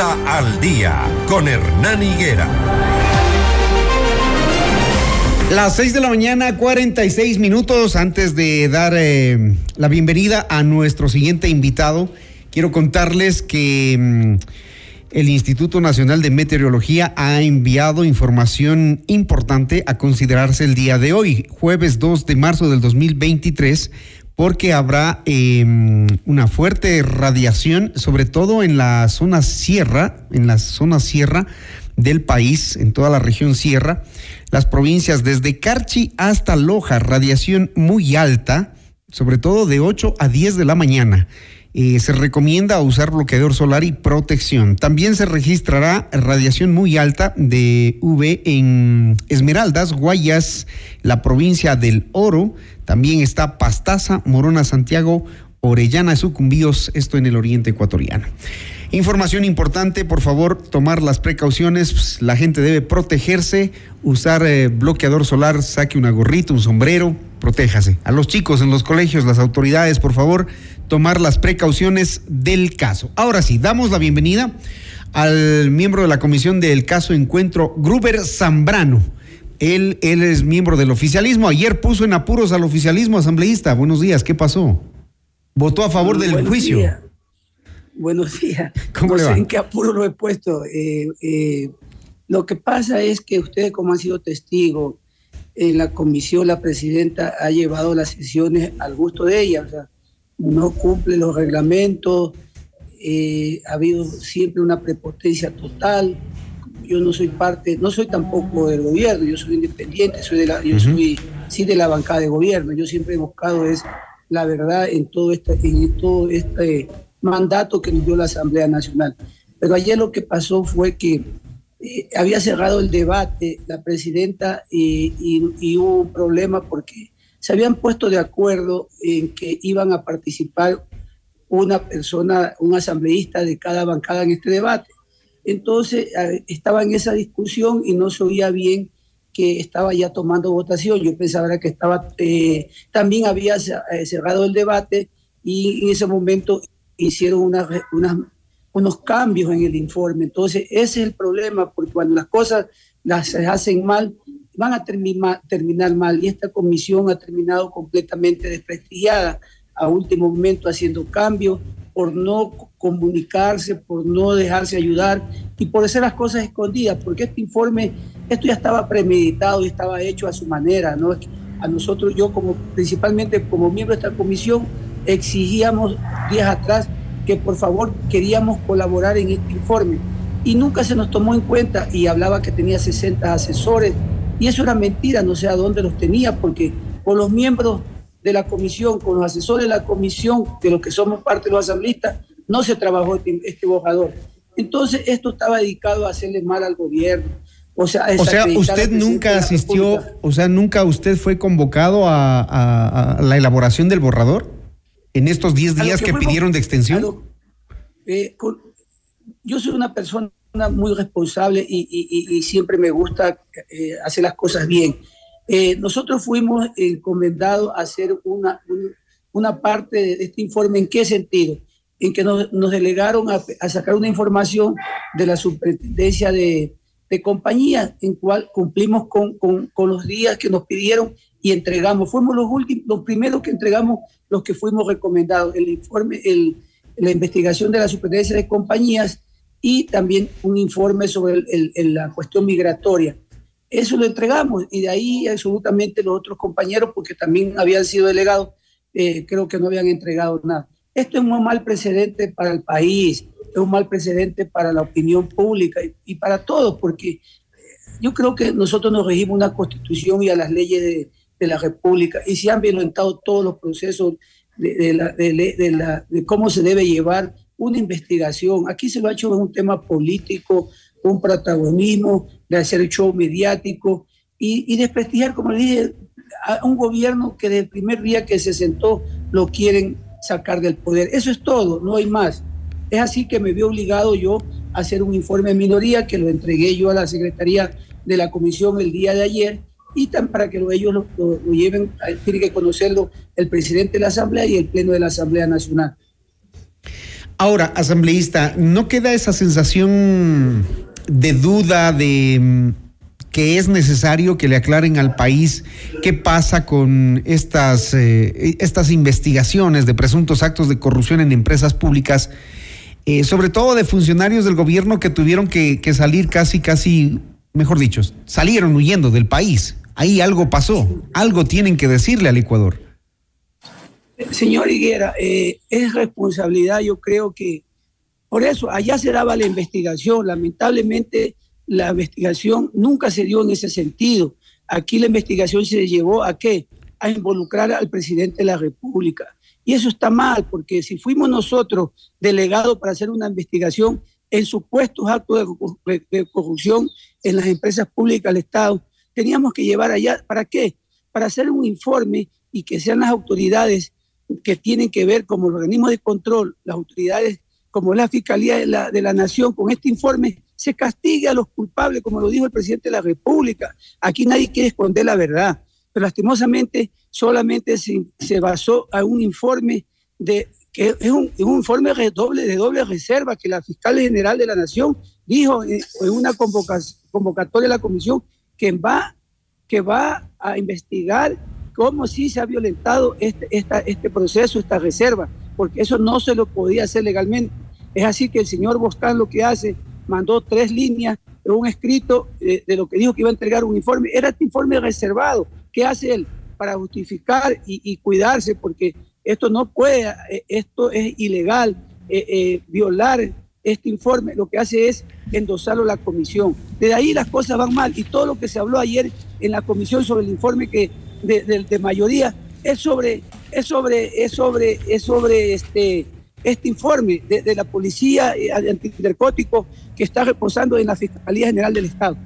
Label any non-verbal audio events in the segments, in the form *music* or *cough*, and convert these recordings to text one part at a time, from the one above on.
Al día con Hernán Higuera. Las 6 de la mañana, 46 minutos antes de dar eh, la bienvenida a nuestro siguiente invitado. Quiero contarles que mm, el Instituto Nacional de Meteorología ha enviado información importante a considerarse el día de hoy, jueves 2 de marzo del 2023 porque habrá em, una fuerte radiación, sobre todo en la zona sierra, en la zona sierra del país, en toda la región sierra, las provincias desde Carchi hasta Loja, radiación muy alta, sobre todo de 8 a 10 de la mañana. Eh, se recomienda usar bloqueador solar y protección. También se registrará radiación muy alta de UV en Esmeraldas, Guayas, la provincia del Oro. También está Pastaza, Morona, Santiago, Orellana, Sucumbíos, esto en el oriente ecuatoriano. Información importante, por favor, tomar las precauciones. Pues, la gente debe protegerse, usar eh, bloqueador solar, saque una gorrita, un sombrero, protéjase. A los chicos en los colegios, las autoridades, por favor, tomar las precauciones del caso. Ahora sí, damos la bienvenida al miembro de la comisión del caso Encuentro, Gruber Zambrano. Él, él es miembro del oficialismo. Ayer puso en apuros al oficialismo asambleísta. Buenos días, ¿qué pasó? Votó a favor del juicio. Buenos días. *laughs* ¿Cómo no sé en qué apuro lo he puesto. Eh, eh, lo que pasa es que ustedes, como han sido testigos, en la comisión la presidenta ha llevado las sesiones al gusto de ella. O sea, no cumple los reglamentos, eh, ha habido siempre una prepotencia total. Yo no soy parte, no soy tampoco del gobierno, yo soy independiente, soy de la, yo soy sí de la bancada de gobierno. Yo siempre he buscado es la verdad en todo este, en todo este mandato que nos dio la Asamblea Nacional. Pero ayer lo que pasó fue que eh, había cerrado el debate la presidenta y, y hubo un problema porque se habían puesto de acuerdo en que iban a participar una persona, un asambleísta de cada bancada en este debate. Entonces estaba en esa discusión y no se oía bien que estaba ya tomando votación. Yo pensaba que estaba, eh, también había eh, cerrado el debate y en ese momento hicieron unas, unos cambios en el informe. Entonces ese es el problema, porque cuando las cosas las hacen mal, van a terminar, terminar mal y esta comisión ha terminado completamente desprestigiada a último momento haciendo cambios por no comunicarse, por no dejarse ayudar y por hacer las cosas escondidas, porque este informe, esto ya estaba premeditado y estaba hecho a su manera, ¿no? A nosotros, yo como principalmente como miembro de esta comisión, exigíamos días atrás que por favor queríamos colaborar en este informe y nunca se nos tomó en cuenta y hablaba que tenía 60 asesores, y eso era mentira, no sé a dónde los tenía, porque con los miembros de la comisión, con los asesores de la comisión, de los que somos parte de los asambleístas, no se trabajó este, este bojador. Entonces, esto estaba dedicado a hacerle mal al gobierno. O sea, o sea usted nunca asistió, o sea, nunca usted fue convocado a, la elaboración del borrador en estos 10 días que, pidieron de extensión. Eh, yo soy una persona muy responsable y, siempre me gusta eh, hacer las cosas bien. Eh, nosotros fuimos encomendados a hacer una, una parte de este informe. ¿En qué sentido? En que nos, delegaron a, sacar una información de la superintendencia de, de compañías, en cual cumplimos con, con, con, los días que nos pidieron y entregamos. Fuimos los últimos, los primeros que entregamos, los que fuimos recomendados. El informe, el, la investigación de la superintendencia de compañías y también un informe sobre la cuestión migratoria. Eso lo entregamos y de ahí absolutamente los otros compañeros, porque también habían sido delegados, eh, creo que no habían entregado nada. Esto es un mal precedente para el país, es un mal precedente para la opinión pública y, para todos, porque yo creo que nosotros nos regimos una constitución y a las leyes de, de la República y se han violentado todos los procesos de, la, de, de cómo se debe llevar una investigación. Aquí se lo ha hecho en un tema político, un protagonismo, de hacer show mediático y, y desprestigiar, como le dije, a un gobierno que desde el primer día que se sentó lo quieren sacar del poder. Eso es todo, no hay más. Es así que me vi obligado yo a hacer un informe de minoría que lo entregué yo a la Secretaría de la Comisión el día de ayer y tan para que ellos lo, lo lleven, tiene que conocerlo el presidente de la Asamblea y el Pleno de la Asamblea Nacional. Ahora, asambleísta, ¿no queda esa sensación de duda de mm, que es necesario que le aclaren al país qué pasa con estas, eh, estas investigaciones de presuntos actos de corrupción en empresas públicas, eh, sobre todo de funcionarios del gobierno que tuvieron que salir casi, casi, mejor dicho, salieron huyendo del país. Ahí algo pasó, algo tienen que decirle al Ecuador. Señor Higuera, eh, es responsabilidad, yo creo que por eso allá se daba la investigación, lamentablemente la investigación nunca se dio en ese sentido. Aquí la investigación se llevó a qué? A involucrar al presidente de la República. Y eso está mal, porque si fuimos nosotros delegados para hacer una investigación en supuestos actos de corrupción en las empresas públicas del Estado, teníamos que llevar allá, ¿para qué? Para hacer un informe y que sean las autoridades que tienen que ver como el organismo de control, las autoridades como la Fiscalía de la, de la Nación, con este informe se castigue a los culpables, como lo dijo el presidente de la República. Aquí nadie quiere esconder la verdad, pero lastimosamente solamente se, se basó a un informe de que es un, informe de doble, de doble reserva que la fiscal general de la Nación dijo en, una convocatoria de la comisión que va, que va a investigar cómo sí se ha violentado este, este proceso, esta reserva, porque eso no se lo podía hacer legalmente. Es así que el señor Boscán lo que hace, mandó tres líneas un escrito de, lo que dijo que iba a entregar un informe. Era este informe reservado. ¿Qué hace él? Para justificar y, cuidarse, porque esto no puede, eh, esto es ilegal, eh, eh, violar este informe, lo que hace es endosarlo a la comisión. De ahí las cosas van mal y todo lo que se habló ayer en la comisión sobre el informe que de, mayoría es sobre, es sobre, es sobre, es sobre este, este informe de, la policía antinarcótico que está reposando en la Fiscalía General del Estado.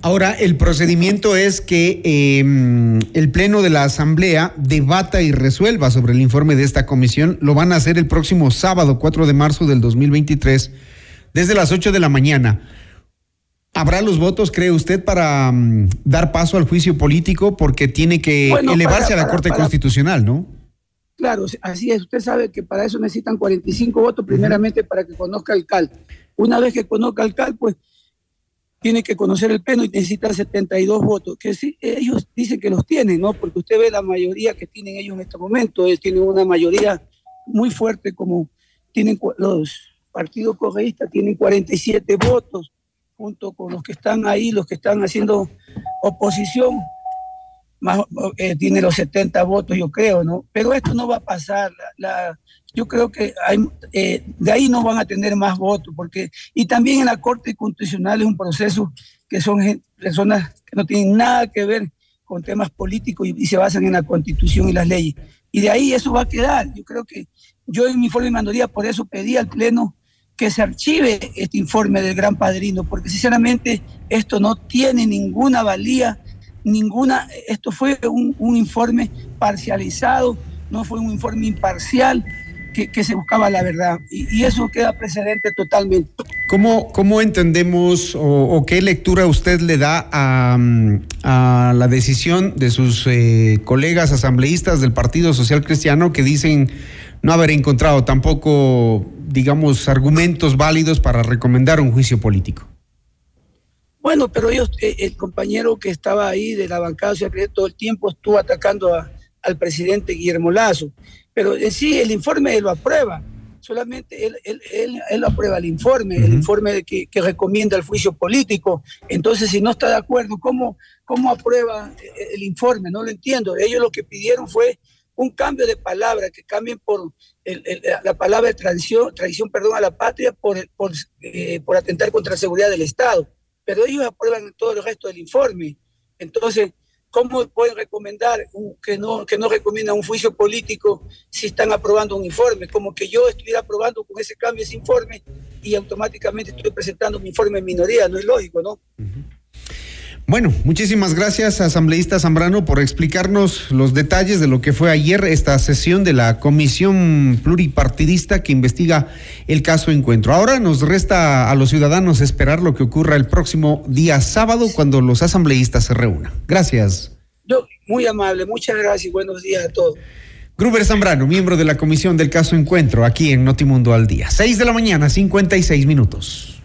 Ahora, el procedimiento es que em, el Pleno de la Asamblea debata y resuelva sobre el informe de esta comisión. Lo van a hacer el próximo sábado, 4 de marzo del 2023, desde las 8 de la mañana. ¿Habrá los votos, cree usted, para mm, dar paso al juicio político? Porque tiene que elevarse a la Corte Constitucional, ¿no? Claro, así es. Usted sabe que para eso necesitan 45 votos, primeramente para que conozca el CAL. Una vez que conozca el CAL, pues tiene que conocer el pleno y necesita 72 votos, que sí, ellos dicen que los tienen, ¿no? Porque usted ve la mayoría que tienen ellos en este momento, ellos tienen una mayoría muy fuerte como tienen los partidos correístas, tienen 47 votos, junto con los que están ahí, los que están haciendo oposición, más, eh, tiene los 70 votos, yo creo, ¿no? Pero esto no va a pasar. La, yo creo que hay, eh, de ahí no van a tener más votos, porque, y también en la Corte Constitucional es un proceso que son personas que no tienen nada que ver con temas políticos y, y, se basan en la Constitución y las leyes. Y de ahí eso va a quedar. Yo creo que yo en mi informe de mandaría por eso pedí al Pleno que se archive este informe del Gran Padrino, porque sinceramente esto no tiene ninguna valía, ninguna, esto fue un, informe parcializado, no fue un informe imparcial, que, se buscaba la verdad. Y, eso queda precedente totalmente. ¿Cómo, cómo entendemos o, qué lectura usted le da a, la decisión de sus eh, colegas asambleístas del Partido Social Cristiano que dicen no haber encontrado tampoco, digamos, argumentos válidos para recomendar un juicio político. Bueno, pero ellos, eh, el compañero que estaba ahí de la bancada social todo el tiempo estuvo atacando al presidente Guillermo Lazo. Pero en sí el informe él lo aprueba, solamente él, él, él, aprueba el informe, el informe que, que, recomienda el juicio político. Entonces, si no está de acuerdo, ¿cómo, ¿cómo aprueba el informe? No lo entiendo. Ellos lo que pidieron fue un cambio de palabra, que cambien por la palabra de traición, traición perdón, a la patria por, por, eh, por atentar contra la seguridad del Estado. Pero ellos aprueban todo el resto del informe. Entonces, ¿cómo pueden recomendar que no, que no recomiendan un juicio político si están aprobando un informe? Como que yo estuviera aprobando con ese cambio ese informe y automáticamente estoy presentando un informe en minoría, no es lógico, ¿no? Bueno, muchísimas gracias, asambleísta Zambrano, por explicarnos los detalles de lo que fue ayer esta sesión de la comisión pluripartidista que investiga el caso Encuentro. Ahora nos resta a los ciudadanos esperar lo que ocurra el próximo día sábado cuando los asambleístas se reúnan. Gracias. Yo, muy amable, muchas gracias y buenos días a todos. Gruber Zambrano, miembro de la comisión del caso Encuentro, aquí en Notimundo al Día. 6 de la mañana, 56 minutos.